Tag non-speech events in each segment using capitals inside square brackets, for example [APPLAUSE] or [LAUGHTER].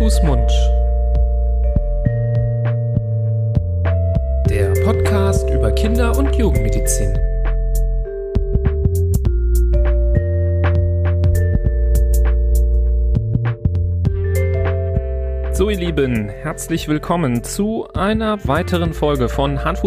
Fuß, Mund. Der Podcast über Kinder- und Jugendmedizin. So ihr Lieben, herzlich willkommen zu einer weiteren Folge von Hand,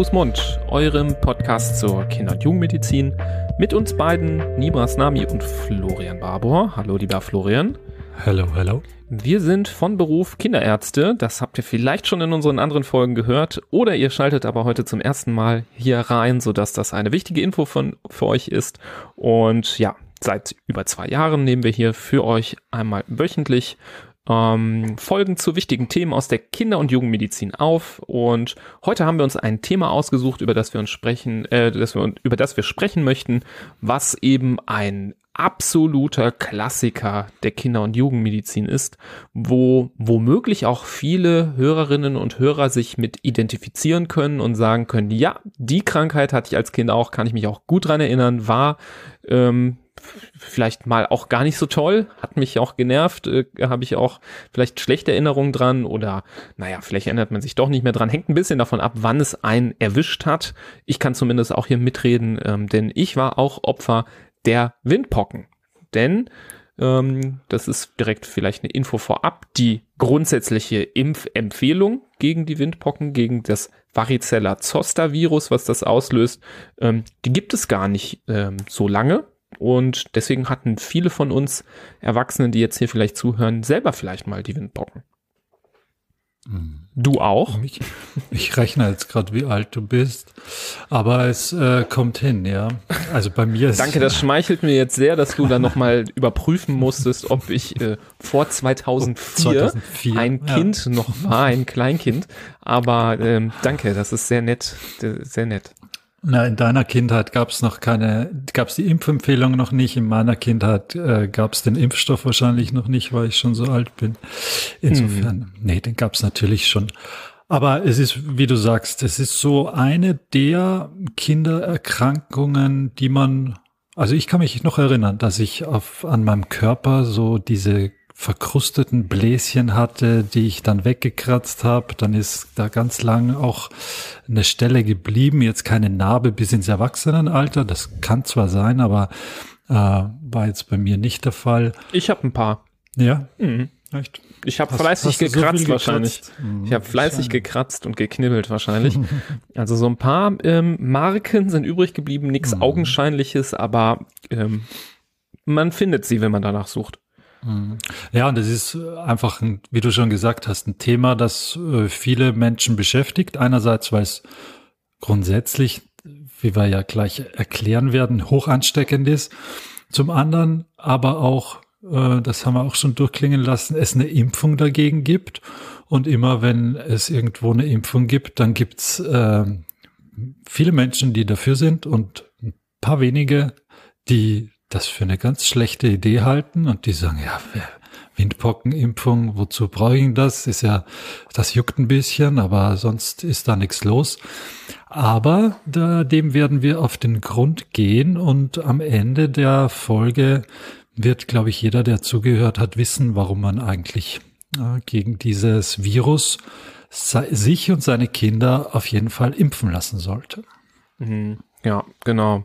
eurem Podcast zur Kinder- und Jugendmedizin mit uns beiden, Nibras Nami und Florian Barbour. Hallo lieber Florian. Hallo, hallo. Wir sind von Beruf Kinderärzte, das habt ihr vielleicht schon in unseren anderen Folgen gehört. Oder ihr schaltet aber heute zum ersten Mal hier rein, sodass das eine wichtige Info von, für euch ist. Und ja, seit über zwei Jahren nehmen wir hier für euch einmal wöchentlich ähm, Folgen zu wichtigen Themen aus der Kinder- und Jugendmedizin auf. Und heute haben wir uns ein Thema ausgesucht, über das wir uns sprechen, äh, das wir, über das wir sprechen möchten, was eben ein absoluter Klassiker der Kinder- und Jugendmedizin ist, wo womöglich auch viele Hörerinnen und Hörer sich mit identifizieren können und sagen können, ja, die Krankheit hatte ich als Kind auch, kann ich mich auch gut dran erinnern, war ähm, vielleicht mal auch gar nicht so toll, hat mich auch genervt, äh, habe ich auch vielleicht schlechte Erinnerungen dran oder naja, vielleicht erinnert man sich doch nicht mehr dran. Hängt ein bisschen davon ab, wann es einen erwischt hat. Ich kann zumindest auch hier mitreden, ähm, denn ich war auch Opfer der Windpocken. Denn ähm, das ist direkt vielleicht eine Info vorab, die grundsätzliche Impfempfehlung gegen die Windpocken, gegen das Varicella Zoster Virus, was das auslöst, ähm, die gibt es gar nicht ähm, so lange. Und deswegen hatten viele von uns Erwachsenen, die jetzt hier vielleicht zuhören, selber vielleicht mal die Windpocken. Du auch? Ich, ich rechne jetzt gerade, wie alt du bist, aber es äh, kommt hin, ja. Also bei mir ist Danke, das schmeichelt mir jetzt sehr, dass du dann nochmal überprüfen musstest, ob ich äh, vor 2004, 2004 ein ja. Kind noch war, ein Kleinkind. Aber ähm, danke, das ist sehr nett, äh, sehr nett. Na, in deiner Kindheit gab es noch keine, gab es die Impfempfehlung noch nicht. In meiner Kindheit äh, gab es den Impfstoff wahrscheinlich noch nicht, weil ich schon so alt bin. Insofern, Mhm. nee, den gab es natürlich schon. Aber es ist, wie du sagst, es ist so eine der Kindererkrankungen, die man, also ich kann mich noch erinnern, dass ich auf, an meinem Körper so diese verkrusteten Bläschen hatte, die ich dann weggekratzt habe. Dann ist da ganz lang auch eine Stelle geblieben, jetzt keine Narbe bis ins Erwachsenenalter. Das kann zwar sein, aber äh, war jetzt bei mir nicht der Fall. Ich habe ein paar. Ja, Mhm. echt. Ich habe fleißig hast so gekratzt viel wahrscheinlich. gekratzt? Mhm, Ich habe fleißig gekratzt und geknibbelt wahrscheinlich. [LAUGHS] also so ein paar ähm, Marken sind übrig geblieben, nichts Mhm. Augenscheinliches, aber ähm, man findet sie, wenn man danach sucht. Ja, und das ist einfach, ein, wie du schon gesagt hast, ein Thema, das äh, viele Menschen beschäftigt. Einerseits, weil es grundsätzlich, wie wir ja gleich erklären werden, hoch ansteckend ist. Zum anderen aber auch, äh, das haben wir auch schon durchklingen lassen, es eine Impfung dagegen gibt. Und immer wenn es irgendwo eine Impfung gibt, dann gibt's äh, viele Menschen, die dafür sind und ein paar wenige, die das für eine ganz schlechte Idee halten und die sagen, ja, Windpockenimpfung, wozu brauche ich das? Ist ja, das juckt ein bisschen, aber sonst ist da nichts los. Aber da, dem werden wir auf den Grund gehen und am Ende der Folge wird, glaube ich, jeder, der zugehört hat, wissen, warum man eigentlich äh, gegen dieses Virus sich und seine Kinder auf jeden Fall impfen lassen sollte. Mhm. Ja, genau.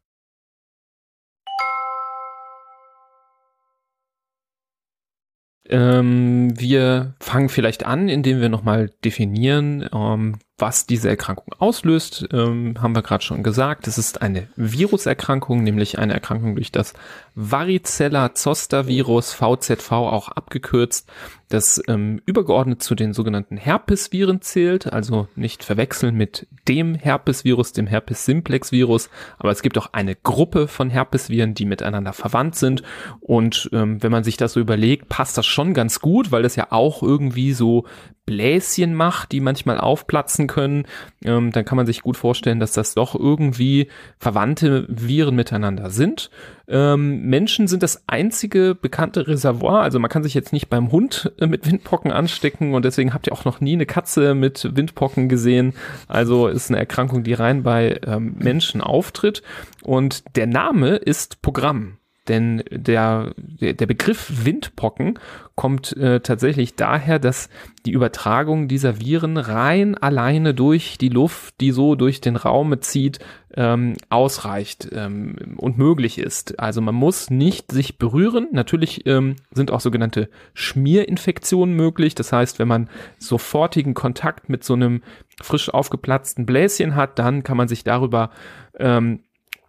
Ähm, wir fangen vielleicht an, indem wir nochmal definieren, ähm, was diese Erkrankung auslöst. Ähm, haben wir gerade schon gesagt. Es ist eine Viruserkrankung, nämlich eine Erkrankung durch das Varicella Zoster Virus, VZV auch abgekürzt, das ähm, übergeordnet zu den sogenannten Herpesviren zählt, also nicht verwechseln mit dem Herpesvirus, dem Herpes simplex Virus, aber es gibt auch eine Gruppe von Herpesviren, die miteinander verwandt sind und ähm, wenn man sich das so überlegt, passt das schon ganz gut, weil das ja auch irgendwie so Bläschen macht, die manchmal aufplatzen können, ähm, dann kann man sich gut vorstellen, dass das doch irgendwie verwandte Viren miteinander sind. Ähm, Menschen sind das einzige bekannte Reservoir, also man kann sich jetzt nicht beim Hund äh, mit Windpocken anstecken und deswegen habt ihr auch noch nie eine Katze mit Windpocken gesehen. Also ist eine Erkrankung, die rein bei ähm, Menschen auftritt und der Name ist Programm. Denn der, der Begriff Windpocken kommt äh, tatsächlich daher, dass die Übertragung dieser Viren rein alleine durch die Luft, die so durch den Raum zieht, ähm, ausreicht ähm, und möglich ist. Also man muss nicht sich berühren. Natürlich ähm, sind auch sogenannte Schmierinfektionen möglich. Das heißt, wenn man sofortigen Kontakt mit so einem frisch aufgeplatzten Bläschen hat, dann kann man sich darüber ähm,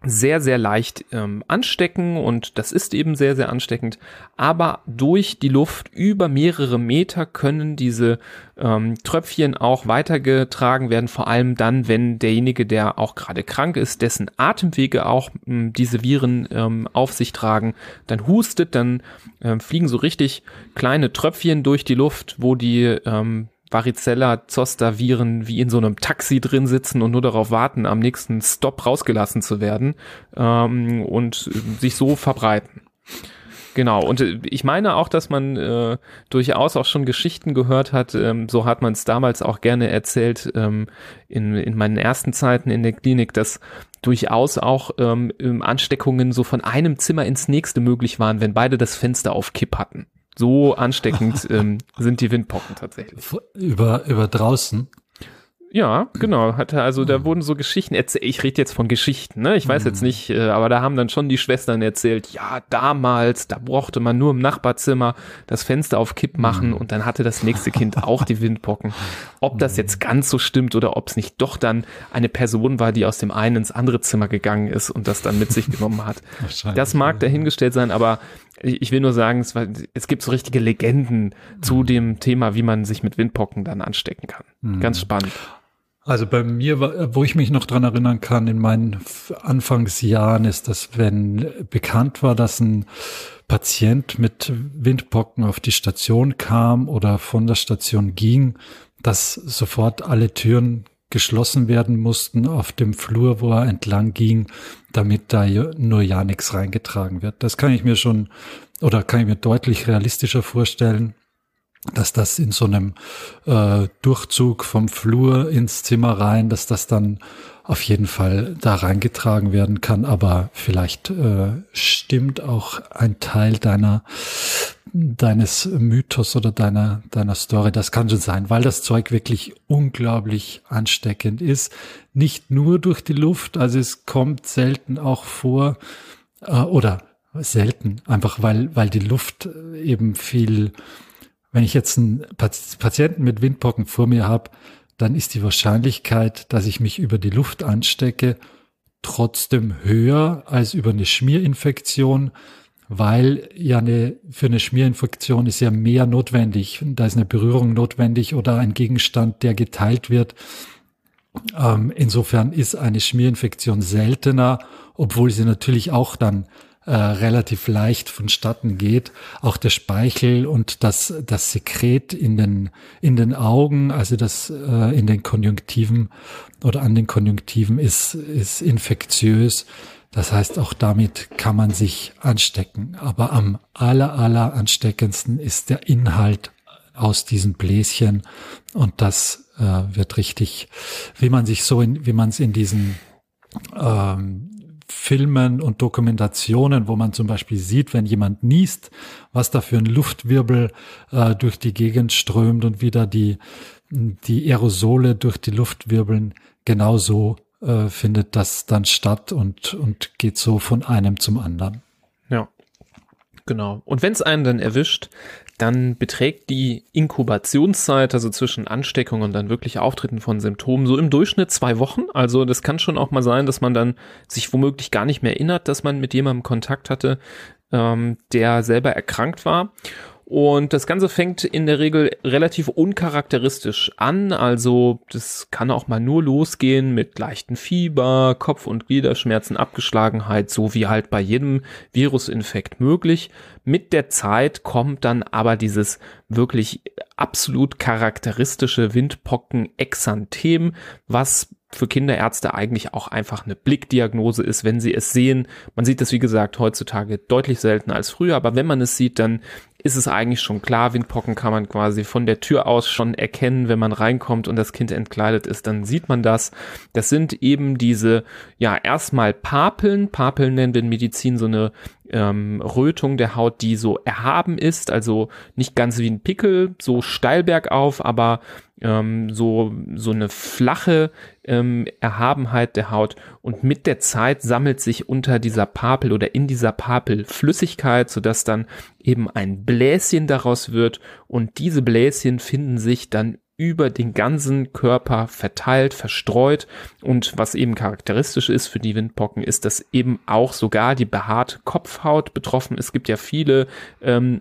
sehr, sehr leicht ähm, anstecken und das ist eben sehr, sehr ansteckend. Aber durch die Luft über mehrere Meter können diese ähm, Tröpfchen auch weitergetragen werden, vor allem dann, wenn derjenige, der auch gerade krank ist, dessen Atemwege auch ähm, diese Viren ähm, auf sich tragen, dann hustet, dann ähm, fliegen so richtig kleine Tröpfchen durch die Luft, wo die ähm, Varicella Zoster Viren wie in so einem Taxi drin sitzen und nur darauf warten, am nächsten Stop rausgelassen zu werden ähm, und sich so verbreiten. Genau, und äh, ich meine auch, dass man äh, durchaus auch schon Geschichten gehört hat, ähm, so hat man es damals auch gerne erzählt ähm, in, in meinen ersten Zeiten in der Klinik, dass durchaus auch ähm, Ansteckungen so von einem Zimmer ins nächste möglich waren, wenn beide das Fenster auf Kipp hatten. So ansteckend [LAUGHS] ähm, sind die Windpocken tatsächlich. Über, über draußen. Ja, genau. Hatte also, da wurden so Geschichten erzählt. Ich rede jetzt von Geschichten, ne? Ich weiß jetzt mhm. nicht, äh, aber da haben dann schon die Schwestern erzählt, ja, damals, da brauchte man nur im Nachbarzimmer das Fenster auf Kipp machen mhm. und dann hatte das nächste Kind auch die Windpocken. Ob das jetzt ganz so stimmt oder ob es nicht doch dann eine Person war, die aus dem einen ins andere Zimmer gegangen ist und das dann mit sich [LAUGHS] genommen hat. Das mag dahingestellt sein, aber ich will nur sagen, es, war, es gibt so richtige Legenden zu mhm. dem Thema, wie man sich mit Windpocken dann anstecken kann. Mhm. Ganz spannend. Also bei mir, wo ich mich noch dran erinnern kann, in meinen Anfangsjahren ist das, wenn bekannt war, dass ein Patient mit Windpocken auf die Station kam oder von der Station ging, dass sofort alle Türen geschlossen werden mussten auf dem Flur, wo er entlang ging, damit da nur ja nichts reingetragen wird. Das kann ich mir schon oder kann ich mir deutlich realistischer vorstellen, dass das in so einem äh, Durchzug vom Flur ins Zimmer rein, dass das dann auf jeden Fall da reingetragen werden kann. Aber vielleicht äh, stimmt auch ein Teil deiner deines Mythos oder deiner deiner Story. Das kann schon sein, weil das Zeug wirklich unglaublich ansteckend ist. Nicht nur durch die Luft, also es kommt selten auch vor äh, oder selten, einfach weil weil die Luft eben viel wenn ich jetzt einen Patienten mit Windpocken vor mir habe, dann ist die Wahrscheinlichkeit, dass ich mich über die Luft anstecke, trotzdem höher als über eine Schmierinfektion, weil ja eine, für eine Schmierinfektion ist ja mehr notwendig. Da ist eine Berührung notwendig oder ein Gegenstand, der geteilt wird. Ähm, insofern ist eine Schmierinfektion seltener, obwohl sie natürlich auch dann äh, relativ leicht vonstatten geht. Auch der Speichel und das, das Sekret in den, in den Augen, also das äh, in den Konjunktiven oder an den Konjunktiven ist, ist infektiös. Das heißt, auch damit kann man sich anstecken. Aber am aller, aller ansteckendsten ist der Inhalt aus diesen Bläschen. Und das äh, wird richtig, wie man sich so in, wie man es in diesen ähm, Filmen und Dokumentationen, wo man zum Beispiel sieht, wenn jemand niest, was da für ein Luftwirbel äh, durch die Gegend strömt und wieder die, die Aerosole durch die Luft genauso äh, findet das dann statt und, und geht so von einem zum anderen. Ja. Genau. Und wenn es einen dann erwischt, dann beträgt die Inkubationszeit, also zwischen Ansteckung und dann wirklich Auftritten von Symptomen, so im Durchschnitt zwei Wochen. Also das kann schon auch mal sein, dass man dann sich womöglich gar nicht mehr erinnert, dass man mit jemandem Kontakt hatte, ähm, der selber erkrankt war. Und das Ganze fängt in der Regel relativ uncharakteristisch an. Also das kann auch mal nur losgehen mit leichten Fieber, Kopf- und Gliederschmerzen, Abgeschlagenheit, so wie halt bei jedem Virusinfekt möglich. Mit der Zeit kommt dann aber dieses wirklich absolut charakteristische Windpocken-Exanthem, was für Kinderärzte eigentlich auch einfach eine Blickdiagnose ist, wenn sie es sehen. Man sieht das, wie gesagt, heutzutage deutlich seltener als früher, aber wenn man es sieht, dann ist es eigentlich schon klar. Windpocken kann man quasi von der Tür aus schon erkennen, wenn man reinkommt und das Kind entkleidet ist, dann sieht man das. Das sind eben diese, ja, erstmal Papeln. Papeln nennen wir in Medizin so eine ähm, Rötung der Haut, die so erhaben ist, also nicht ganz wie ein Pickel, so steil bergauf, aber ähm, so, so eine flache ähm, Erhabenheit der Haut und mit der Zeit sammelt sich unter dieser Papel oder in dieser Papel Flüssigkeit, sodass dann eben ein Bläschen daraus wird und diese Bläschen finden sich dann über den ganzen Körper verteilt, verstreut. Und was eben charakteristisch ist für die Windpocken, ist, dass eben auch sogar die behaarte Kopfhaut betroffen ist. Es gibt ja viele ähm,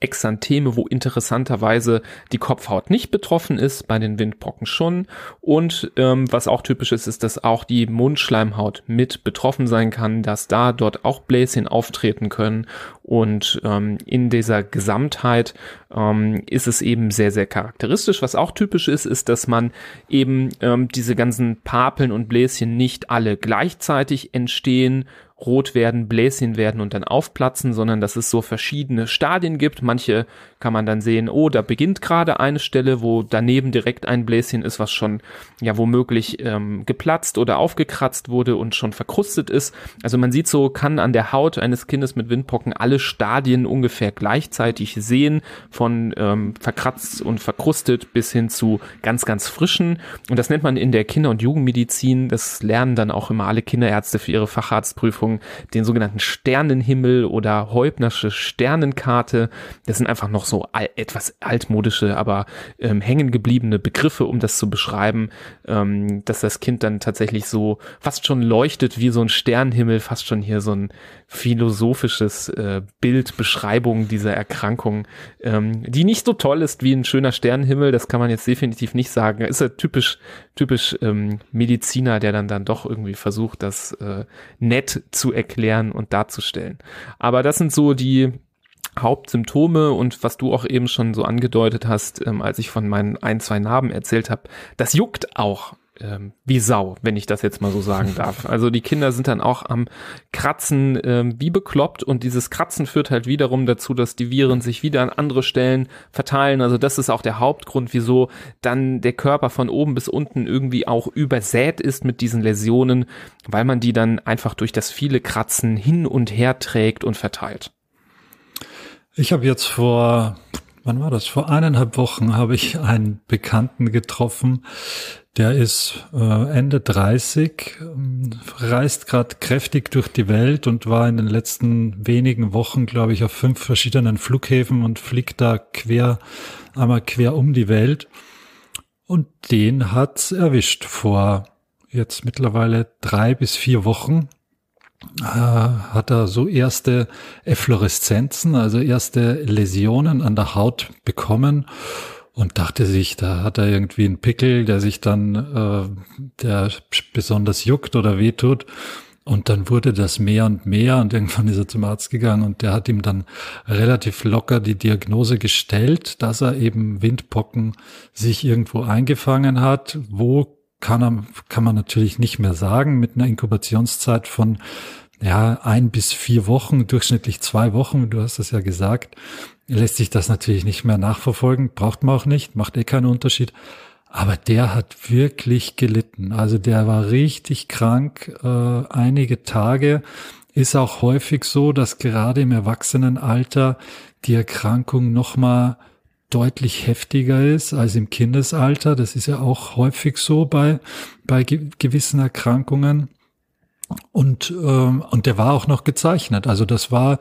Exantheme, wo interessanterweise die Kopfhaut nicht betroffen ist, bei den Windpocken schon. Und ähm, was auch typisch ist, ist, dass auch die Mundschleimhaut mit betroffen sein kann, dass da dort auch Bläschen auftreten können. Und ähm, in dieser Gesamtheit ähm, ist es eben sehr, sehr charakteristisch. Was auch typisch ist, ist, dass man eben ähm, diese ganzen Papeln und Bläschen nicht alle gleichzeitig entstehen rot werden, Bläschen werden und dann aufplatzen, sondern dass es so verschiedene Stadien gibt. Manche kann man dann sehen, oh, da beginnt gerade eine Stelle, wo daneben direkt ein Bläschen ist, was schon ja womöglich ähm, geplatzt oder aufgekratzt wurde und schon verkrustet ist. Also man sieht so, kann an der Haut eines Kindes mit Windpocken alle Stadien ungefähr gleichzeitig sehen, von ähm, verkratzt und verkrustet bis hin zu ganz, ganz frischen. Und das nennt man in der Kinder- und Jugendmedizin, das lernen dann auch immer alle Kinderärzte für ihre Facharztprüfung Beschreibung den sogenannten Sternenhimmel oder Heubnersche Sternenkarte. Das sind einfach noch so al etwas altmodische, aber ähm, hängen gebliebene Begriffe, um das zu beschreiben, ähm, dass das Kind dann tatsächlich so fast schon leuchtet wie so ein Sternenhimmel, fast schon hier so ein philosophisches äh, Bild, Beschreibung dieser Erkrankung, ähm, die nicht so toll ist wie ein schöner Sternenhimmel, das kann man jetzt definitiv nicht sagen. Ist ja typisch, typisch ähm, Mediziner, der dann dann doch irgendwie versucht, das äh, nett zu erklären und darzustellen. Aber das sind so die Hauptsymptome und was du auch eben schon so angedeutet hast, ähm, als ich von meinen ein, zwei Narben erzählt habe, das juckt auch ähm, wie Sau, wenn ich das jetzt mal so sagen [LAUGHS] darf. Also die Kinder sind dann auch am Kratzen ähm, wie bekloppt und dieses Kratzen führt halt wiederum dazu, dass die Viren sich wieder an andere Stellen verteilen. Also das ist auch der Hauptgrund, wieso dann der Körper von oben bis unten irgendwie auch übersät ist mit diesen Läsionen, weil man die dann einfach durch das viele Kratzen hin und her trägt und verteilt. Ich habe jetzt vor, wann war das? Vor eineinhalb Wochen habe ich einen Bekannten getroffen, der ist äh, Ende 30, ähm, reist gerade kräftig durch die Welt und war in den letzten wenigen Wochen, glaube ich, auf fünf verschiedenen Flughäfen und fliegt da quer, einmal quer um die Welt. Und den hat's erwischt vor jetzt mittlerweile drei bis vier Wochen. Äh, hat er so erste Effloreszenzen, also erste Läsionen an der Haut bekommen und dachte sich, da hat er irgendwie einen Pickel, der sich dann, äh, der besonders juckt oder wehtut. Und dann wurde das mehr und mehr und irgendwann ist er zum Arzt gegangen und der hat ihm dann relativ locker die Diagnose gestellt, dass er eben Windpocken sich irgendwo eingefangen hat. Wo kann, kann man natürlich nicht mehr sagen mit einer Inkubationszeit von ja, ein bis vier Wochen, durchschnittlich zwei Wochen, du hast das ja gesagt lässt sich das natürlich nicht mehr nachverfolgen, braucht man auch nicht, macht eh keinen Unterschied. Aber der hat wirklich gelitten. Also der war richtig krank, äh, einige Tage. Ist auch häufig so, dass gerade im Erwachsenenalter die Erkrankung nochmal deutlich heftiger ist als im Kindesalter. Das ist ja auch häufig so bei, bei gewissen Erkrankungen. Und, ähm, und der war auch noch gezeichnet. Also das war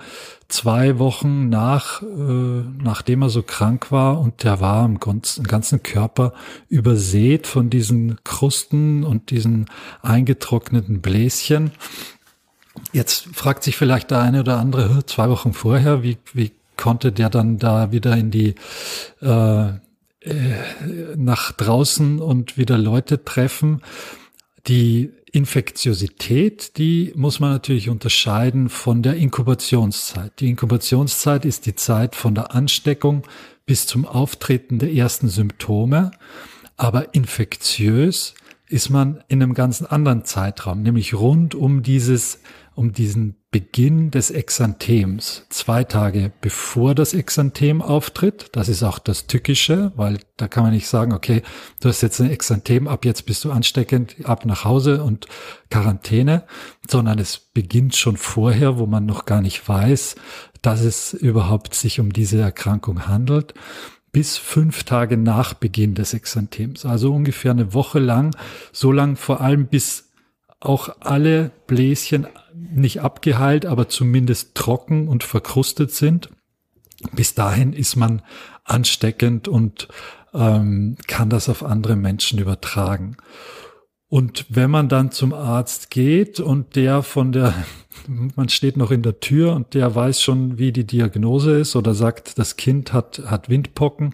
zwei Wochen nach, äh, nachdem er so krank war und der war im ganzen, ganzen Körper übersät von diesen Krusten und diesen eingetrockneten Bläschen. Jetzt fragt sich vielleicht der eine oder andere, zwei Wochen vorher, wie, wie konnte der dann da wieder in die äh, äh, nach draußen und wieder Leute treffen. Die Infektiosität, die muss man natürlich unterscheiden von der Inkubationszeit. Die Inkubationszeit ist die Zeit von der Ansteckung bis zum Auftreten der ersten Symptome. Aber infektiös ist man in einem ganz anderen Zeitraum, nämlich rund um dieses um diesen Beginn des Exanthems. Zwei Tage bevor das Exanthem auftritt. Das ist auch das Tückische, weil da kann man nicht sagen, okay, du hast jetzt ein Exanthem, ab jetzt bist du ansteckend, ab nach Hause und Quarantäne, sondern es beginnt schon vorher, wo man noch gar nicht weiß, dass es überhaupt sich um diese Erkrankung handelt bis fünf Tage nach Beginn des Exanthems. Also ungefähr eine Woche lang, so lang vor allem bis auch alle Bläschen nicht abgeheilt, aber zumindest trocken und verkrustet sind. Bis dahin ist man ansteckend und ähm, kann das auf andere Menschen übertragen. Und wenn man dann zum Arzt geht und der von der, [LAUGHS] man steht noch in der Tür und der weiß schon, wie die Diagnose ist oder sagt, das Kind hat, hat Windpocken,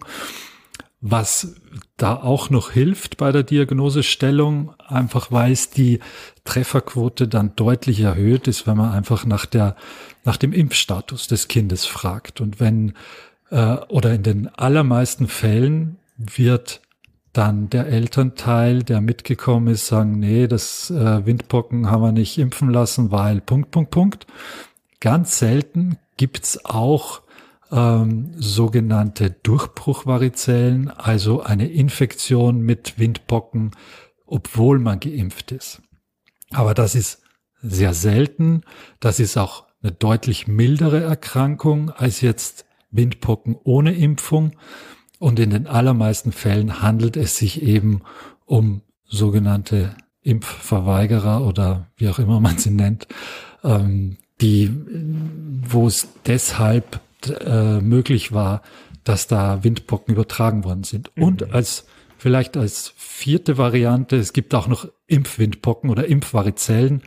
was da auch noch hilft bei der Diagnosestellung, einfach weil es die Trefferquote dann deutlich erhöht ist, wenn man einfach nach der, nach dem Impfstatus des Kindes fragt. Und wenn, äh, oder in den allermeisten Fällen wird dann der Elternteil, der mitgekommen ist, sagen, nee, das äh, Windpocken haben wir nicht impfen lassen, weil Punkt, Punkt, Punkt. Ganz selten gibt's auch ähm, sogenannte Durchbruchvarizellen, also eine Infektion mit Windpocken, obwohl man geimpft ist. Aber das ist sehr selten. Das ist auch eine deutlich mildere Erkrankung als jetzt Windpocken ohne Impfung. Und in den allermeisten Fällen handelt es sich eben um sogenannte Impfverweigerer oder wie auch immer man sie nennt, ähm, die, wo es deshalb äh, möglich war, dass da Windpocken übertragen worden sind. Mhm. Und als vielleicht als vierte Variante, es gibt auch noch Impfwindpocken oder Impfvarizellen.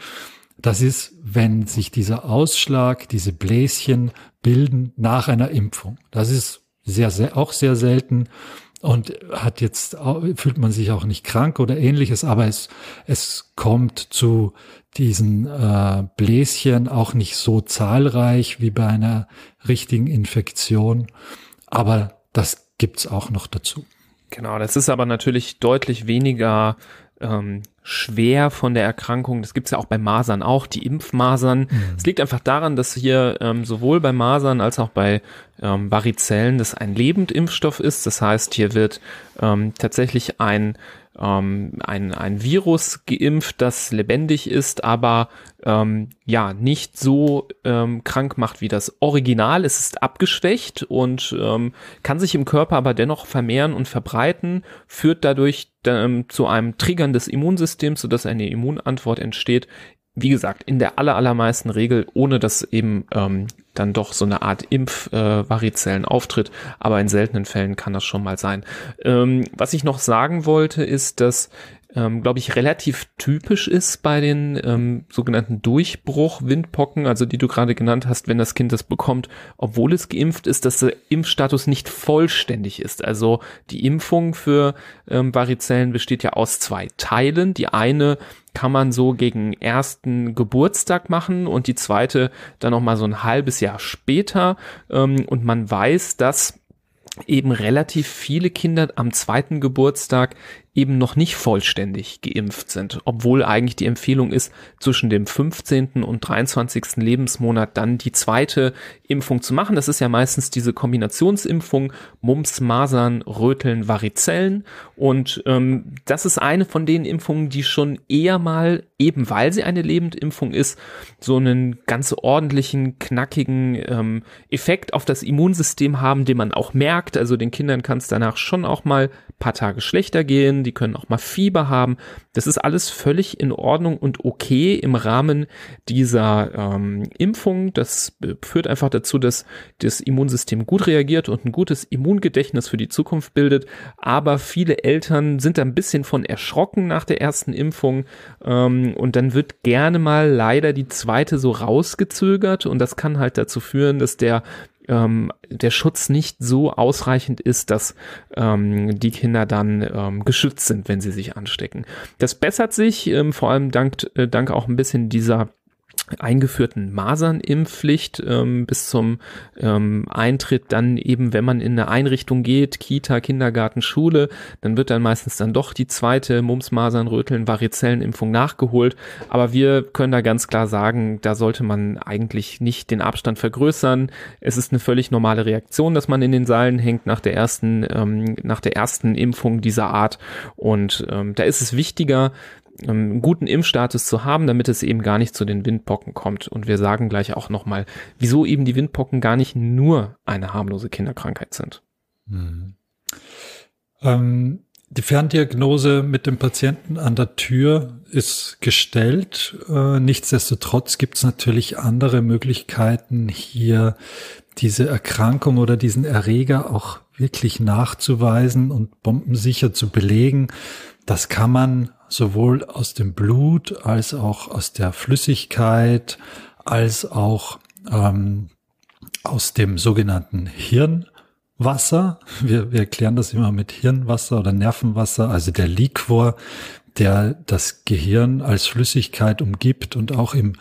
Das ist, wenn sich dieser Ausschlag, diese Bläschen bilden nach einer Impfung. Das ist sehr, sehr, auch sehr selten und hat jetzt, fühlt man sich auch nicht krank oder ähnliches, aber es, es kommt zu diesen äh, Bläschen auch nicht so zahlreich wie bei einer richtigen Infektion. Aber das gibt's auch noch dazu. Genau, das ist aber natürlich deutlich weniger ähm, schwer von der Erkrankung. Das gibt's ja auch bei Masern auch, die Impfmasern. Mhm. Es mhm. liegt einfach daran, dass hier ähm, sowohl bei Masern als auch bei ähm, Varizellen das ein Lebendimpfstoff ist. Das heißt, hier wird ähm, tatsächlich ein ähm, ein, ein Virus geimpft, das lebendig ist, aber ähm, ja nicht so ähm, krank macht wie das Original. Es ist abgeschwächt und ähm, kann sich im Körper aber dennoch vermehren und verbreiten, führt dadurch ähm, zu einem Triggern des Immunsystems, sodass eine Immunantwort entsteht, wie gesagt, in der aller, allermeisten Regel, ohne dass eben ähm, dann doch so eine Art Impfvarizellen äh, auftritt, aber in seltenen Fällen kann das schon mal sein. Ähm, was ich noch sagen wollte, ist, dass ähm, glaube ich, relativ typisch ist bei den ähm, sogenannten Durchbruch-Windpocken, also die du gerade genannt hast, wenn das Kind das bekommt, obwohl es geimpft ist, dass der Impfstatus nicht vollständig ist. Also die Impfung für ähm, Varizellen besteht ja aus zwei Teilen. Die eine kann man so gegen ersten Geburtstag machen und die zweite dann noch mal so ein halbes Jahr später. Ähm, und man weiß, dass eben relativ viele Kinder am zweiten Geburtstag eben noch nicht vollständig geimpft sind, obwohl eigentlich die Empfehlung ist, zwischen dem 15. und 23. Lebensmonat dann die zweite Impfung zu machen. Das ist ja meistens diese Kombinationsimpfung Mumps, Masern, Röteln, Varizellen und ähm, das ist eine von den Impfungen, die schon eher mal, eben weil sie eine Lebendimpfung ist, so einen ganz ordentlichen, knackigen ähm, Effekt auf das Immunsystem haben, den man auch merkt. Also den Kindern kann es danach schon auch mal paar Tage schlechter gehen, die können auch mal Fieber haben. Das ist alles völlig in Ordnung und okay im Rahmen dieser ähm, Impfung. Das führt einfach dazu, dass das Immunsystem gut reagiert und ein gutes Immungedächtnis für die Zukunft bildet. Aber viele Eltern sind ein bisschen von erschrocken nach der ersten Impfung ähm, und dann wird gerne mal leider die zweite so rausgezögert und das kann halt dazu führen, dass der ähm, der Schutz nicht so ausreichend ist, dass ähm, die Kinder dann ähm, geschützt sind, wenn sie sich anstecken. Das bessert sich, ähm, vor allem dank, äh, dank auch ein bisschen dieser eingeführten Masernimpfpflicht ähm, bis zum ähm, Eintritt dann eben, wenn man in eine Einrichtung geht, Kita, Kindergarten, Schule, dann wird dann meistens dann doch die zweite Mumps, Masern, Röteln, Varizellenimpfung nachgeholt. Aber wir können da ganz klar sagen, da sollte man eigentlich nicht den Abstand vergrößern. Es ist eine völlig normale Reaktion, dass man in den Seilen hängt nach der ersten, ähm, nach der ersten Impfung dieser Art. Und ähm, da ist es wichtiger, einen guten Impfstatus zu haben, damit es eben gar nicht zu den Windpocken kommt. Und wir sagen gleich auch nochmal, wieso eben die Windpocken gar nicht nur eine harmlose Kinderkrankheit sind. Mhm. Ähm, die Ferndiagnose mit dem Patienten an der Tür ist gestellt. Äh, nichtsdestotrotz gibt es natürlich andere Möglichkeiten, hier diese Erkrankung oder diesen Erreger auch wirklich nachzuweisen und bombensicher zu belegen. Das kann man sowohl aus dem Blut als auch aus der Flüssigkeit als auch ähm, aus dem sogenannten Hirnwasser. Wir, wir erklären das immer mit Hirnwasser oder Nervenwasser, also der Liquor, der das Gehirn als Flüssigkeit umgibt und auch im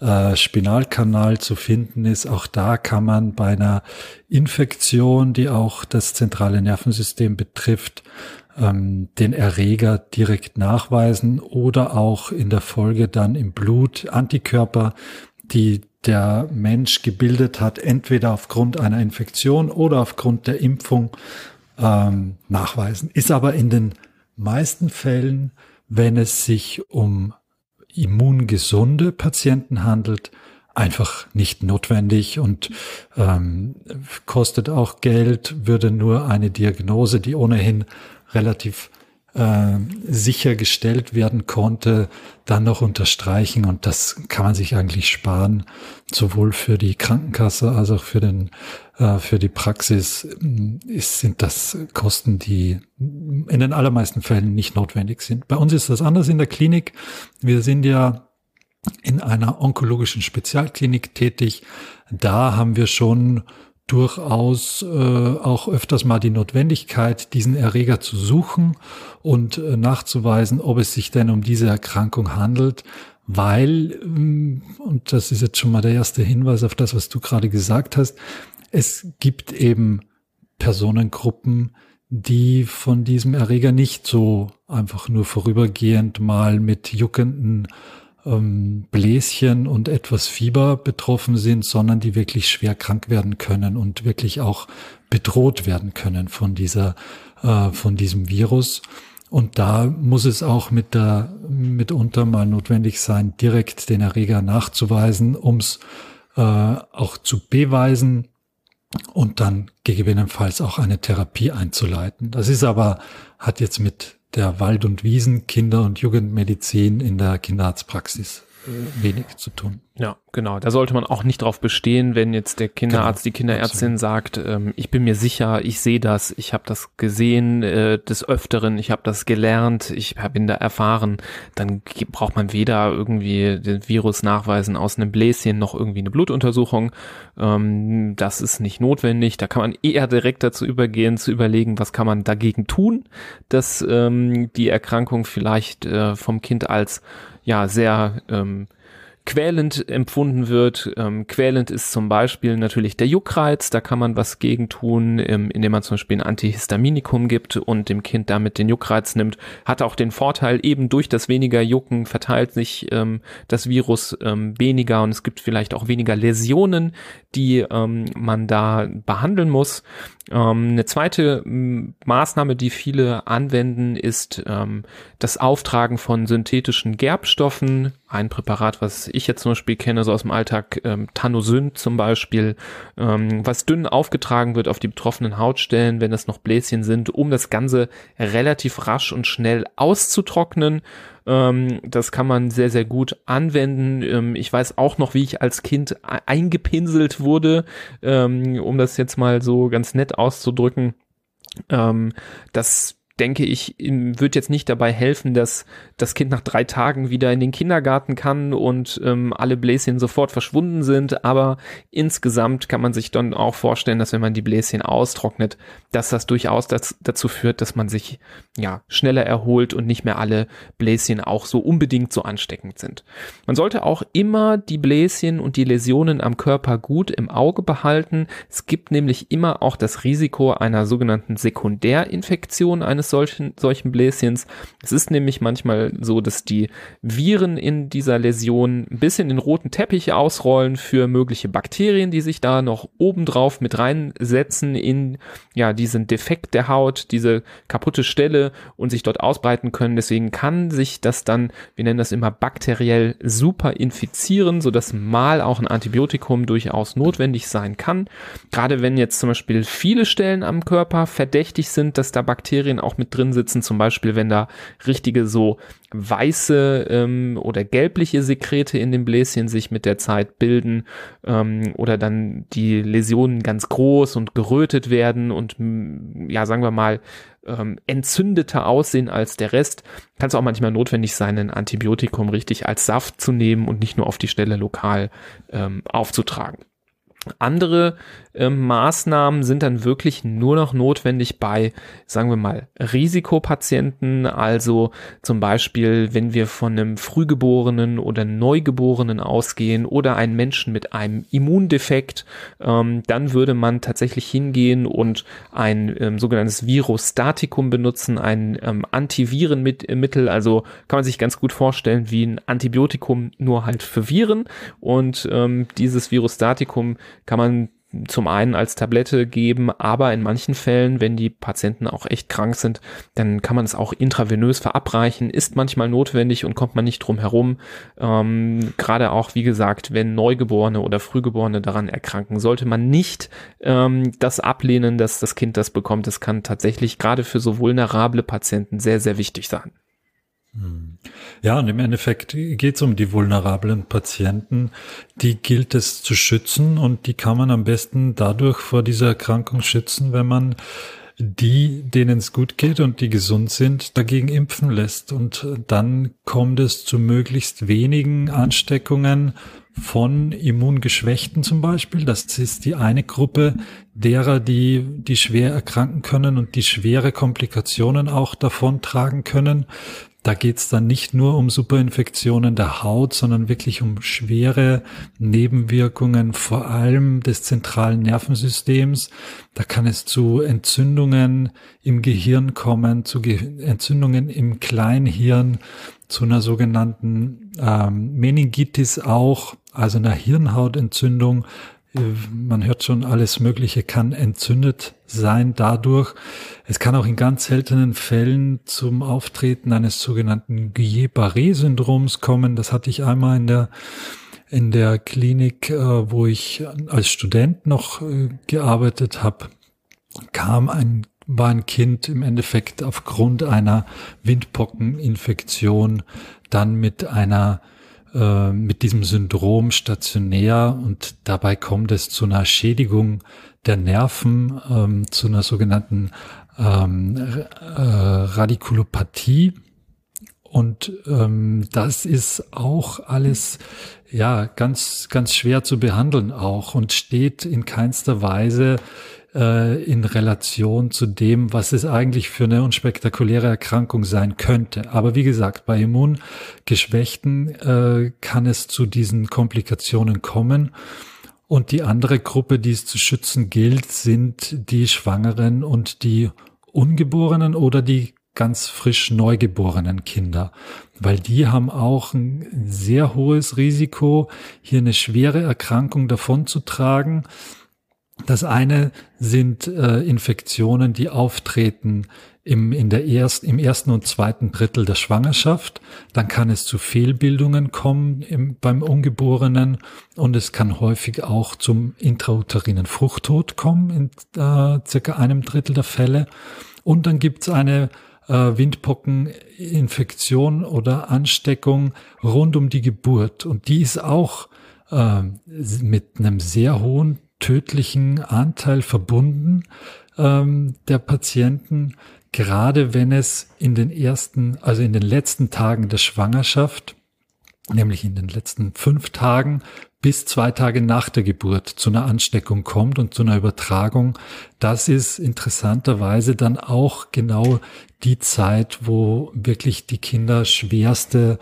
äh, Spinalkanal zu finden ist. Auch da kann man bei einer Infektion, die auch das zentrale Nervensystem betrifft, ähm, den Erreger direkt nachweisen oder auch in der Folge dann im Blut Antikörper, die der Mensch gebildet hat, entweder aufgrund einer Infektion oder aufgrund der Impfung ähm, nachweisen. Ist aber in den meisten Fällen, wenn es sich um immungesunde Patienten handelt, einfach nicht notwendig und ähm, kostet auch Geld, würde nur eine Diagnose, die ohnehin relativ äh, sichergestellt werden konnte, dann noch unterstreichen. Und das kann man sich eigentlich sparen, sowohl für die Krankenkasse als auch für den äh, für die Praxis ist, sind das Kosten, die in den allermeisten Fällen nicht notwendig sind. Bei uns ist das anders in der Klinik. Wir sind ja in einer onkologischen Spezialklinik tätig. Da haben wir schon durchaus äh, auch öfters mal die Notwendigkeit, diesen Erreger zu suchen und äh, nachzuweisen, ob es sich denn um diese Erkrankung handelt, weil, ähm, und das ist jetzt schon mal der erste Hinweis auf das, was du gerade gesagt hast, es gibt eben Personengruppen, die von diesem Erreger nicht so einfach nur vorübergehend mal mit juckenden ähm, Bläschen und etwas Fieber betroffen sind, sondern die wirklich schwer krank werden können und wirklich auch bedroht werden können von dieser, äh, von diesem Virus. Und da muss es auch mit der, mitunter mal notwendig sein, direkt den Erreger nachzuweisen, um es äh, auch zu beweisen und dann gegebenenfalls auch eine Therapie einzuleiten. Das ist aber, hat jetzt mit der Wald- und Wiesen, Kinder- und Jugendmedizin in der Kinderarztpraxis wenig zu tun. Ja, genau. Da sollte man auch nicht drauf bestehen, wenn jetzt der Kinderarzt, genau, die Kinderärztin absolut. sagt, ähm, ich bin mir sicher, ich sehe das, ich habe das gesehen äh, des Öfteren, ich habe das gelernt, ich bin da erfahren, dann braucht man weder irgendwie den Virus nachweisen aus einem Bläschen noch irgendwie eine Blutuntersuchung. Ähm, das ist nicht notwendig. Da kann man eher direkt dazu übergehen, zu überlegen, was kann man dagegen tun, dass ähm, die Erkrankung vielleicht äh, vom Kind als ja sehr ähm, quälend empfunden wird. Ähm, quälend ist zum Beispiel natürlich der Juckreiz, da kann man was gegen tun, ähm, indem man zum Beispiel ein Antihistaminikum gibt und dem Kind damit den Juckreiz nimmt. Hat auch den Vorteil, eben durch das weniger Jucken verteilt sich ähm, das Virus ähm, weniger und es gibt vielleicht auch weniger Läsionen, die ähm, man da behandeln muss. Ähm, eine zweite Maßnahme, die viele anwenden, ist ähm, das Auftragen von synthetischen Gerbstoffen. Ein Präparat, was ich jetzt zum Beispiel kenne, so aus dem Alltag, ähm, Tanosynt zum Beispiel, ähm, was dünn aufgetragen wird auf die betroffenen Hautstellen, wenn es noch Bläschen sind, um das Ganze relativ rasch und schnell auszutrocknen ähm, das kann man sehr, sehr gut anwenden. Ähm, ich weiß auch noch, wie ich als Kind e-, eingepinselt wurde, ähm, um das jetzt mal so ganz nett auszudrücken. Ähm, das denke ich, wird jetzt nicht dabei helfen, dass das Kind nach drei Tagen wieder in den Kindergarten kann und ähm, alle Bläschen sofort verschwunden sind. Aber insgesamt kann man sich dann auch vorstellen, dass wenn man die Bläschen austrocknet, dass das durchaus das, dazu führt, dass man sich ja schneller erholt und nicht mehr alle Bläschen auch so unbedingt so ansteckend sind. Man sollte auch immer die Bläschen und die Läsionen am Körper gut im Auge behalten. Es gibt nämlich immer auch das Risiko einer sogenannten Sekundärinfektion eines eines solchen, solchen Bläschens. Es ist nämlich manchmal so, dass die Viren in dieser Läsion ein bisschen den roten Teppich ausrollen für mögliche Bakterien, die sich da noch obendrauf mit reinsetzen in ja diesen Defekt der Haut, diese kaputte Stelle und sich dort ausbreiten können. Deswegen kann sich das dann, wir nennen das immer bakteriell super infizieren, sodass mal auch ein Antibiotikum durchaus notwendig sein kann. Gerade wenn jetzt zum Beispiel viele Stellen am Körper verdächtig sind, dass da Bakterien auch mit drin sitzen, zum Beispiel wenn da richtige so weiße ähm, oder gelbliche Sekrete in den Bläschen sich mit der Zeit bilden ähm, oder dann die Läsionen ganz groß und gerötet werden und ja, sagen wir mal, ähm, entzündeter aussehen als der Rest, kann es auch manchmal notwendig sein, ein Antibiotikum richtig als Saft zu nehmen und nicht nur auf die Stelle lokal ähm, aufzutragen. Andere äh, Maßnahmen sind dann wirklich nur noch notwendig bei, sagen wir mal, Risikopatienten. Also zum Beispiel, wenn wir von einem Frühgeborenen oder Neugeborenen ausgehen oder einen Menschen mit einem Immundefekt, ähm, dann würde man tatsächlich hingehen und ein ähm, sogenanntes Virostatikum benutzen, ein ähm, Antivirenmittel. Also kann man sich ganz gut vorstellen wie ein Antibiotikum nur halt für Viren. Und ähm, dieses Virostatikum kann man zum einen als Tablette geben, aber in manchen Fällen, wenn die Patienten auch echt krank sind, dann kann man es auch intravenös verabreichen, ist manchmal notwendig und kommt man nicht drum herum. Ähm, Gerade auch, wie gesagt, wenn Neugeborene oder Frühgeborene daran erkranken, sollte man nicht ähm, das ablehnen, dass das Kind das bekommt. Das kann tatsächlich gerade für so vulnerable Patienten sehr, sehr wichtig sein. Ja, und im Endeffekt geht es um die vulnerablen Patienten. Die gilt es zu schützen und die kann man am besten dadurch vor dieser Erkrankung schützen, wenn man die, denen es gut geht und die gesund sind, dagegen impfen lässt. Und dann kommt es zu möglichst wenigen Ansteckungen von Immungeschwächten zum Beispiel. Das ist die eine Gruppe derer, die, die schwer erkranken können und die schwere Komplikationen auch davon tragen können. Da geht's dann nicht nur um Superinfektionen der Haut, sondern wirklich um schwere Nebenwirkungen, vor allem des zentralen Nervensystems. Da kann es zu Entzündungen im Gehirn kommen, zu Ge Entzündungen im Kleinhirn, zu einer sogenannten ähm, Meningitis auch, also einer Hirnhautentzündung. Man hört schon, alles Mögliche kann entzündet sein dadurch. Es kann auch in ganz seltenen Fällen zum Auftreten eines sogenannten Guillain-Barré-Syndroms kommen. Das hatte ich einmal in der in der Klinik, äh, wo ich als Student noch äh, gearbeitet habe, kam ein war ein Kind im Endeffekt aufgrund einer Windpockeninfektion dann mit einer äh, mit diesem Syndrom stationär und dabei kommt es zu einer Schädigung der Nerven, ähm, zu einer sogenannten ähm, äh, Radikulopathie. Und ähm, das ist auch alles ja ganz ganz schwer zu behandeln auch und steht in keinster Weise äh, in Relation zu dem, was es eigentlich für eine unspektakuläre Erkrankung sein könnte. Aber wie gesagt, bei Immungeschwächten äh, kann es zu diesen Komplikationen kommen. Und die andere Gruppe, die es zu schützen gilt, sind die Schwangeren und die Ungeborenen oder die ganz frisch neugeborenen Kinder, weil die haben auch ein sehr hohes Risiko, hier eine schwere Erkrankung davonzutragen. Das eine sind äh, Infektionen, die auftreten im, in der ersten, im ersten und zweiten Drittel der Schwangerschaft. Dann kann es zu Fehlbildungen kommen im, beim Ungeborenen und es kann häufig auch zum intrauterinen Fruchttod kommen in äh, circa einem Drittel der Fälle. Und dann gibt es eine äh, Windpockeninfektion oder Ansteckung rund um die Geburt und die ist auch äh, mit einem sehr hohen tödlichen Anteil verbunden ähm, der Patienten, gerade wenn es in den ersten, also in den letzten Tagen der Schwangerschaft, nämlich in den letzten fünf Tagen bis zwei Tage nach der Geburt zu einer Ansteckung kommt und zu einer Übertragung, das ist interessanterweise dann auch genau die Zeit, wo wirklich die Kinder schwerste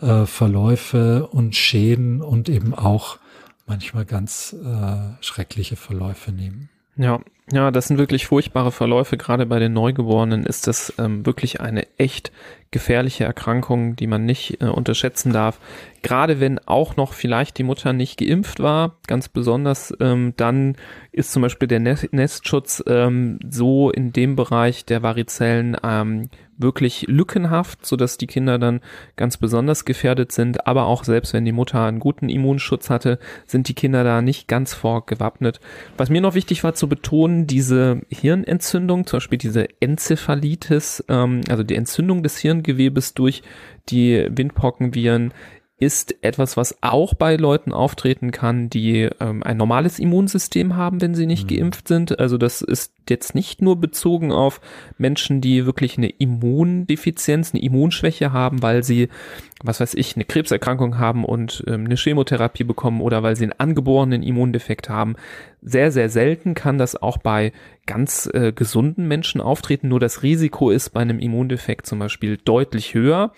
äh, Verläufe und Schäden und eben auch manchmal ganz äh, schreckliche Verläufe nehmen. Ja, ja, das sind wirklich furchtbare Verläufe. Gerade bei den Neugeborenen ist das ähm, wirklich eine echt gefährliche Erkrankung, die man nicht äh, unterschätzen darf. Gerade wenn auch noch vielleicht die Mutter nicht geimpft war, ganz besonders, ähm, dann ist zum Beispiel der Nestschutz ähm, so in dem Bereich der Varizellen ähm, wirklich lückenhaft, so dass die Kinder dann ganz besonders gefährdet sind. Aber auch selbst wenn die Mutter einen guten Immunschutz hatte, sind die Kinder da nicht ganz vorgewappnet. Was mir noch wichtig war zu betonen, diese Hirnentzündung, zum Beispiel diese Enzephalitis, ähm, also die Entzündung des Hirngewebes durch die Windpockenviren, ist etwas, was auch bei Leuten auftreten kann, die ähm, ein normales Immunsystem haben, wenn sie nicht mhm. geimpft sind. Also das ist jetzt nicht nur bezogen auf Menschen, die wirklich eine Immundefizienz, eine Immunschwäche haben, weil sie, was weiß ich, eine Krebserkrankung haben und ähm, eine Chemotherapie bekommen oder weil sie einen angeborenen Immundefekt haben. Sehr, sehr selten kann das auch bei ganz äh, gesunden Menschen auftreten. Nur das Risiko ist bei einem Immundefekt zum Beispiel deutlich höher.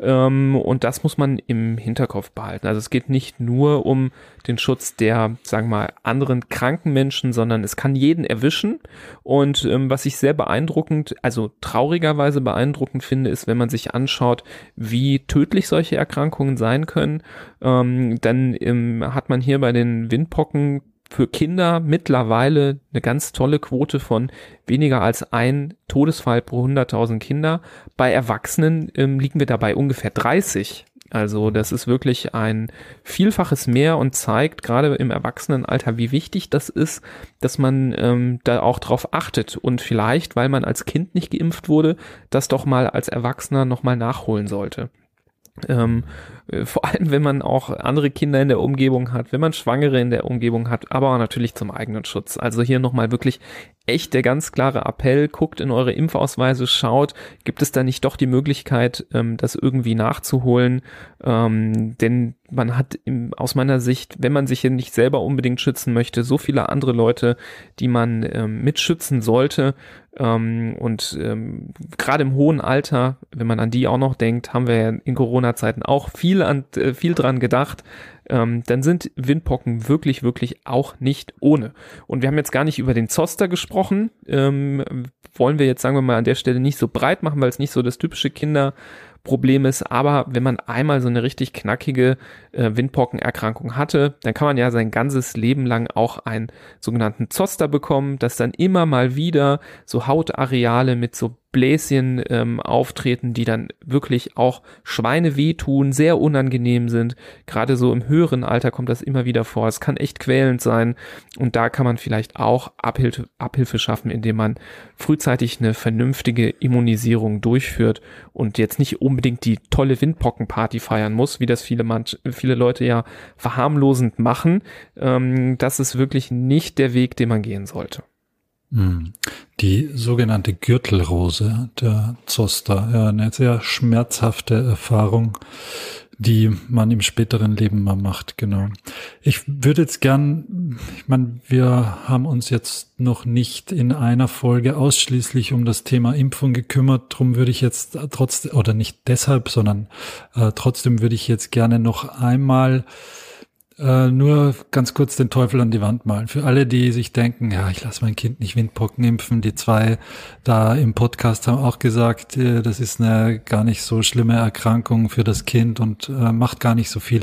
Ähm, und das muss man im Hinterkopf behalten. Also es geht nicht nur um den Schutz der, sagen wir mal, anderen kranken Menschen, sondern es kann jeden erwischen. Und ähm, was ich sehr beeindruckend, also traurigerweise beeindruckend finde, ist, wenn man sich anschaut, wie tödlich solche Erkrankungen sein können. Ähm, dann ähm, hat man hier bei den Windpocken für Kinder mittlerweile eine ganz tolle Quote von weniger als ein Todesfall pro 100.000 Kinder. Bei Erwachsenen ähm, liegen wir dabei ungefähr 30. Also das ist wirklich ein Vielfaches mehr und zeigt gerade im Erwachsenenalter, wie wichtig das ist, dass man ähm, da auch drauf achtet und vielleicht, weil man als Kind nicht geimpft wurde, das doch mal als Erwachsener nochmal nachholen sollte. Ähm, äh, vor allem, wenn man auch andere Kinder in der Umgebung hat, wenn man Schwangere in der Umgebung hat, aber natürlich zum eigenen Schutz. Also hier nochmal wirklich echt der ganz klare Appell, guckt in eure Impfausweise, schaut, gibt es da nicht doch die Möglichkeit, ähm, das irgendwie nachzuholen? Ähm, denn man hat im, aus meiner Sicht, wenn man sich hier nicht selber unbedingt schützen möchte, so viele andere Leute, die man ähm, mitschützen sollte. Ähm, und ähm, gerade im hohen Alter, wenn man an die auch noch denkt, haben wir in Corona-Zeiten auch viel an äh, viel dran gedacht, ähm, dann sind Windpocken wirklich, wirklich auch nicht ohne. Und wir haben jetzt gar nicht über den Zoster gesprochen. Ähm, wollen wir jetzt, sagen wir mal, an der Stelle nicht so breit machen, weil es nicht so das typische Kinder- Problem ist. Aber wenn man einmal so eine richtig knackige äh, Windpockenerkrankung hatte, dann kann man ja sein ganzes Leben lang auch einen sogenannten Zoster bekommen, das dann immer mal wieder so Hautareale mit so Bläschen ähm, auftreten, die dann wirklich auch Schweine wehtun, sehr unangenehm sind. Gerade so im höheren Alter kommt das immer wieder vor. Es kann echt quälend sein und da kann man vielleicht auch Abhilfe, Abhilfe schaffen, indem man frühzeitig eine vernünftige Immunisierung durchführt und jetzt nicht unbedingt die tolle Windpockenparty feiern muss, wie das viele, manch, viele Leute ja verharmlosend machen. Ähm, das ist wirklich nicht der Weg, den man gehen sollte. Hm. Die sogenannte Gürtelrose der Zoster, ja, eine sehr schmerzhafte Erfahrung, die man im späteren Leben mal macht, genau. Ich würde jetzt gern, ich meine, wir haben uns jetzt noch nicht in einer Folge ausschließlich um das Thema Impfung gekümmert, drum würde ich jetzt trotzdem, oder nicht deshalb, sondern äh, trotzdem würde ich jetzt gerne noch einmal äh, nur ganz kurz den Teufel an die Wand malen. Für alle, die sich denken, ja, ich lasse mein Kind nicht Windpocken impfen. Die zwei da im Podcast haben auch gesagt, äh, das ist eine gar nicht so schlimme Erkrankung für das Kind und äh, macht gar nicht so viel.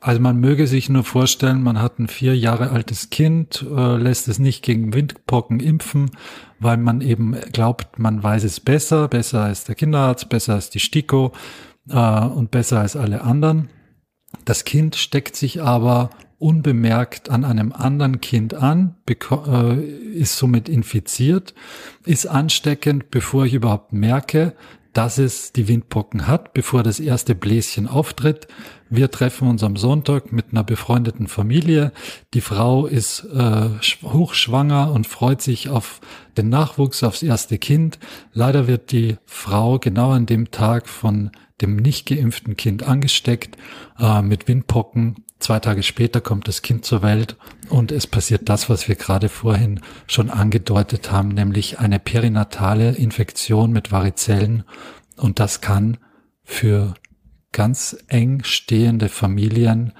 Also man möge sich nur vorstellen, man hat ein vier Jahre altes Kind, äh, lässt es nicht gegen Windpocken impfen, weil man eben glaubt, man weiß es besser, besser als der Kinderarzt, besser als die STIKO äh, und besser als alle anderen. Das Kind steckt sich aber unbemerkt an einem anderen Kind an, äh, ist somit infiziert, ist ansteckend, bevor ich überhaupt merke, dass es die Windpocken hat, bevor das erste Bläschen auftritt. Wir treffen uns am Sonntag mit einer befreundeten Familie. Die Frau ist äh, hochschwanger und freut sich auf den Nachwuchs, aufs erste Kind. Leider wird die Frau genau an dem Tag von dem nicht geimpften Kind angesteckt äh, mit Windpocken. Zwei Tage später kommt das Kind zur Welt und es passiert das, was wir gerade vorhin schon angedeutet haben, nämlich eine perinatale Infektion mit Varizellen. Und das kann für ganz eng stehende Familien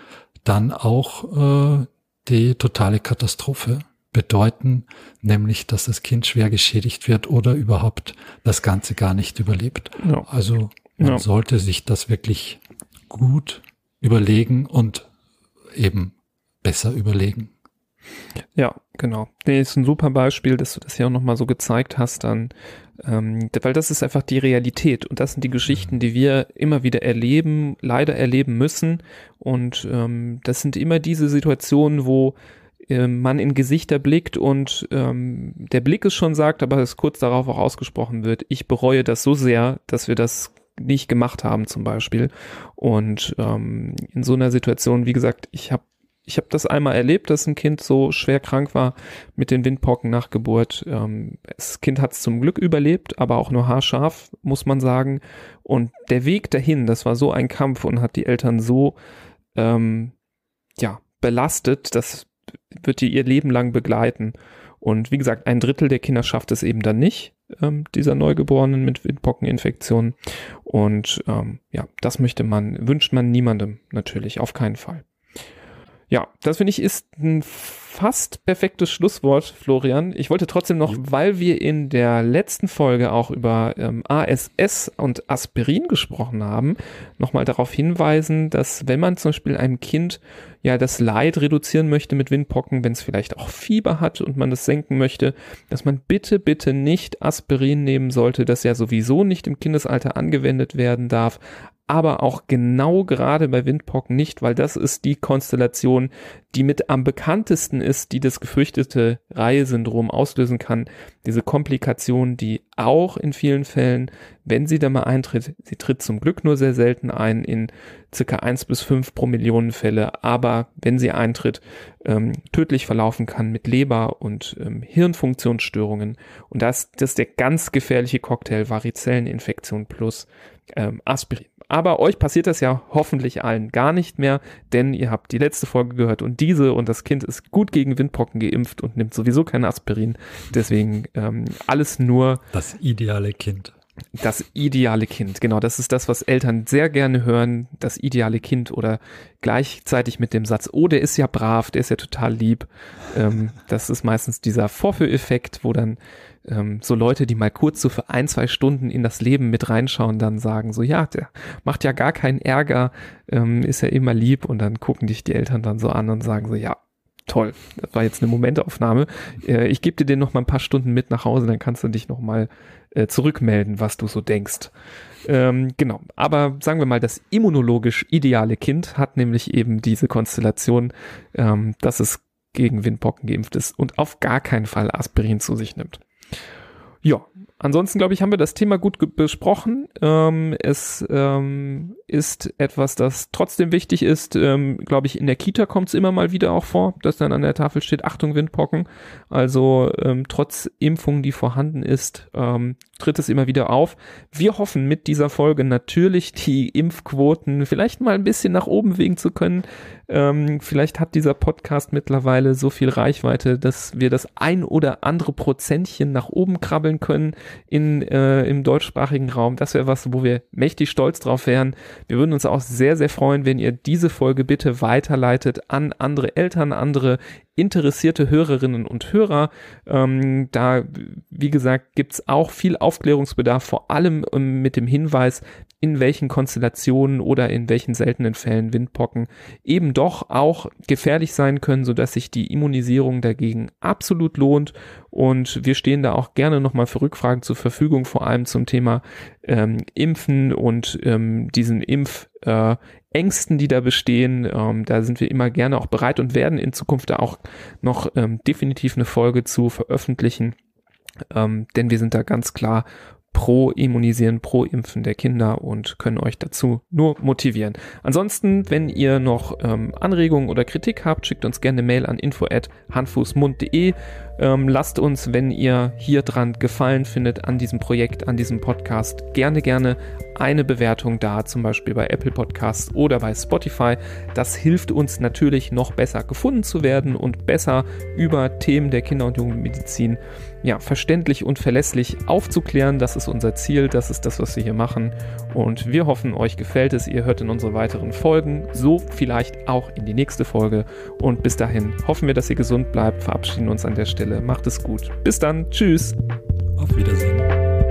dann auch äh, die totale Katastrophe bedeuten, nämlich dass das Kind schwer geschädigt wird oder überhaupt das Ganze gar nicht überlebt. Ja. Also man ja. sollte sich das wirklich gut überlegen und eben besser überlegen. Ja, genau. Nee, ist ein super Beispiel, dass du das ja auch nochmal so gezeigt hast dann, ähm, weil das ist einfach die Realität und das sind die Geschichten, die wir immer wieder erleben, leider erleben müssen und ähm, das sind immer diese Situationen, wo äh, man in Gesichter blickt und ähm, der Blick es schon sagt, aber es kurz darauf auch ausgesprochen wird, ich bereue das so sehr, dass wir das nicht gemacht haben zum Beispiel. Und ähm, in so einer Situation, wie gesagt, ich habe ich habe das einmal erlebt, dass ein Kind so schwer krank war mit den Windpocken nach Geburt. Ähm, das Kind hat es zum Glück überlebt, aber auch nur haarscharf, muss man sagen. Und der Weg dahin, das war so ein Kampf und hat die Eltern so ähm, ja belastet, das wird die ihr Leben lang begleiten. Und wie gesagt, ein Drittel der Kinder schafft es eben dann nicht ähm, dieser Neugeborenen mit Windpockeninfektionen. Und ähm, ja, das möchte man, wünscht man niemandem natürlich, auf keinen Fall. Ja, das finde ich ist ein fast perfektes Schlusswort, Florian. Ich wollte trotzdem noch, weil wir in der letzten Folge auch über ähm, ASS und Aspirin gesprochen haben, nochmal darauf hinweisen, dass wenn man zum Beispiel einem Kind ja das Leid reduzieren möchte mit Windpocken, wenn es vielleicht auch Fieber hat und man das senken möchte, dass man bitte, bitte nicht Aspirin nehmen sollte, das ja sowieso nicht im Kindesalter angewendet werden darf, aber auch genau gerade bei Windpocken nicht, weil das ist die Konstellation, die mit am bekanntesten ist, die das gefürchtete Reihesyndrom auslösen kann. Diese Komplikation, die auch in vielen Fällen, wenn sie da mal eintritt, sie tritt zum Glück nur sehr selten ein, in circa eins bis fünf pro Millionen Fälle, aber wenn sie eintritt, ähm, tödlich verlaufen kann mit Leber- und ähm, Hirnfunktionsstörungen. Und das, das ist der ganz gefährliche Cocktail Varizelleninfektion plus ähm, Aspirin. Aber euch passiert das ja hoffentlich allen gar nicht mehr, denn ihr habt die letzte Folge gehört und diese und das Kind ist gut gegen Windpocken geimpft und nimmt sowieso kein Aspirin. Deswegen ähm, alles nur. Das ideale Kind. Das ideale Kind, genau. Das ist das, was Eltern sehr gerne hören. Das ideale Kind oder gleichzeitig mit dem Satz, oh, der ist ja brav, der ist ja total lieb. Ähm, das ist meistens dieser Vorführeffekt, wo dann ähm, so Leute, die mal kurz so für ein, zwei Stunden in das Leben mit reinschauen, dann sagen so, ja, der macht ja gar keinen Ärger, ähm, ist ja immer lieb und dann gucken dich die Eltern dann so an und sagen so, ja, toll, das war jetzt eine Momentaufnahme. Äh, ich gebe dir den noch mal ein paar Stunden mit nach Hause, dann kannst du dich noch mal äh, zurückmelden, was du so denkst. Ähm, genau, aber sagen wir mal, das immunologisch ideale Kind hat nämlich eben diese Konstellation, ähm, dass es gegen Windpocken geimpft ist und auf gar keinen Fall Aspirin zu sich nimmt. Ja, ansonsten glaube ich, haben wir das Thema gut besprochen. Ähm, es ähm, ist etwas, das trotzdem wichtig ist. Ähm, glaube ich, in der Kita kommt es immer mal wieder auch vor, dass dann an der Tafel steht, Achtung, Windpocken. Also ähm, trotz Impfung, die vorhanden ist, ähm, tritt es immer wieder auf. Wir hoffen mit dieser Folge natürlich die Impfquoten vielleicht mal ein bisschen nach oben wegen zu können. Ähm, vielleicht hat dieser Podcast mittlerweile so viel Reichweite, dass wir das ein oder andere Prozentchen nach oben krabbeln können in, äh, im deutschsprachigen Raum. Das wäre was, wo wir mächtig stolz drauf wären. Wir würden uns auch sehr, sehr freuen, wenn ihr diese Folge bitte weiterleitet an andere Eltern, andere interessierte Hörerinnen und Hörer. Ähm, da, wie gesagt, gibt's auch viel Aufklärungsbedarf, vor allem ähm, mit dem Hinweis, in welchen Konstellationen oder in welchen seltenen Fällen Windpocken eben doch auch gefährlich sein können, sodass sich die Immunisierung dagegen absolut lohnt. Und wir stehen da auch gerne nochmal für Rückfragen zur Verfügung, vor allem zum Thema ähm, Impfen und ähm, diesen Impf, äh, Ängsten, die da bestehen. Ähm, da sind wir immer gerne auch bereit und werden in Zukunft da auch noch ähm, definitiv eine Folge zu veröffentlichen. Ähm, denn wir sind da ganz klar pro Immunisieren, pro Impfen der Kinder und können euch dazu nur motivieren. Ansonsten, wenn ihr noch ähm, Anregungen oder Kritik habt, schickt uns gerne eine Mail an info@handfußmund.de. Ähm, lasst uns, wenn ihr hier dran Gefallen findet an diesem Projekt, an diesem Podcast, gerne, gerne eine Bewertung da, zum Beispiel bei Apple Podcasts oder bei Spotify. Das hilft uns natürlich noch besser gefunden zu werden und besser über Themen der Kinder- und Jugendmedizin ja, verständlich und verlässlich aufzuklären. Das ist unser Ziel, das ist das, was wir hier machen. Und wir hoffen, euch gefällt es. Ihr hört in unsere weiteren Folgen, so vielleicht auch in die nächste Folge. Und bis dahin hoffen wir, dass ihr gesund bleibt, verabschieden uns an der Stelle. Macht es gut. Bis dann. Tschüss. Auf Wiedersehen.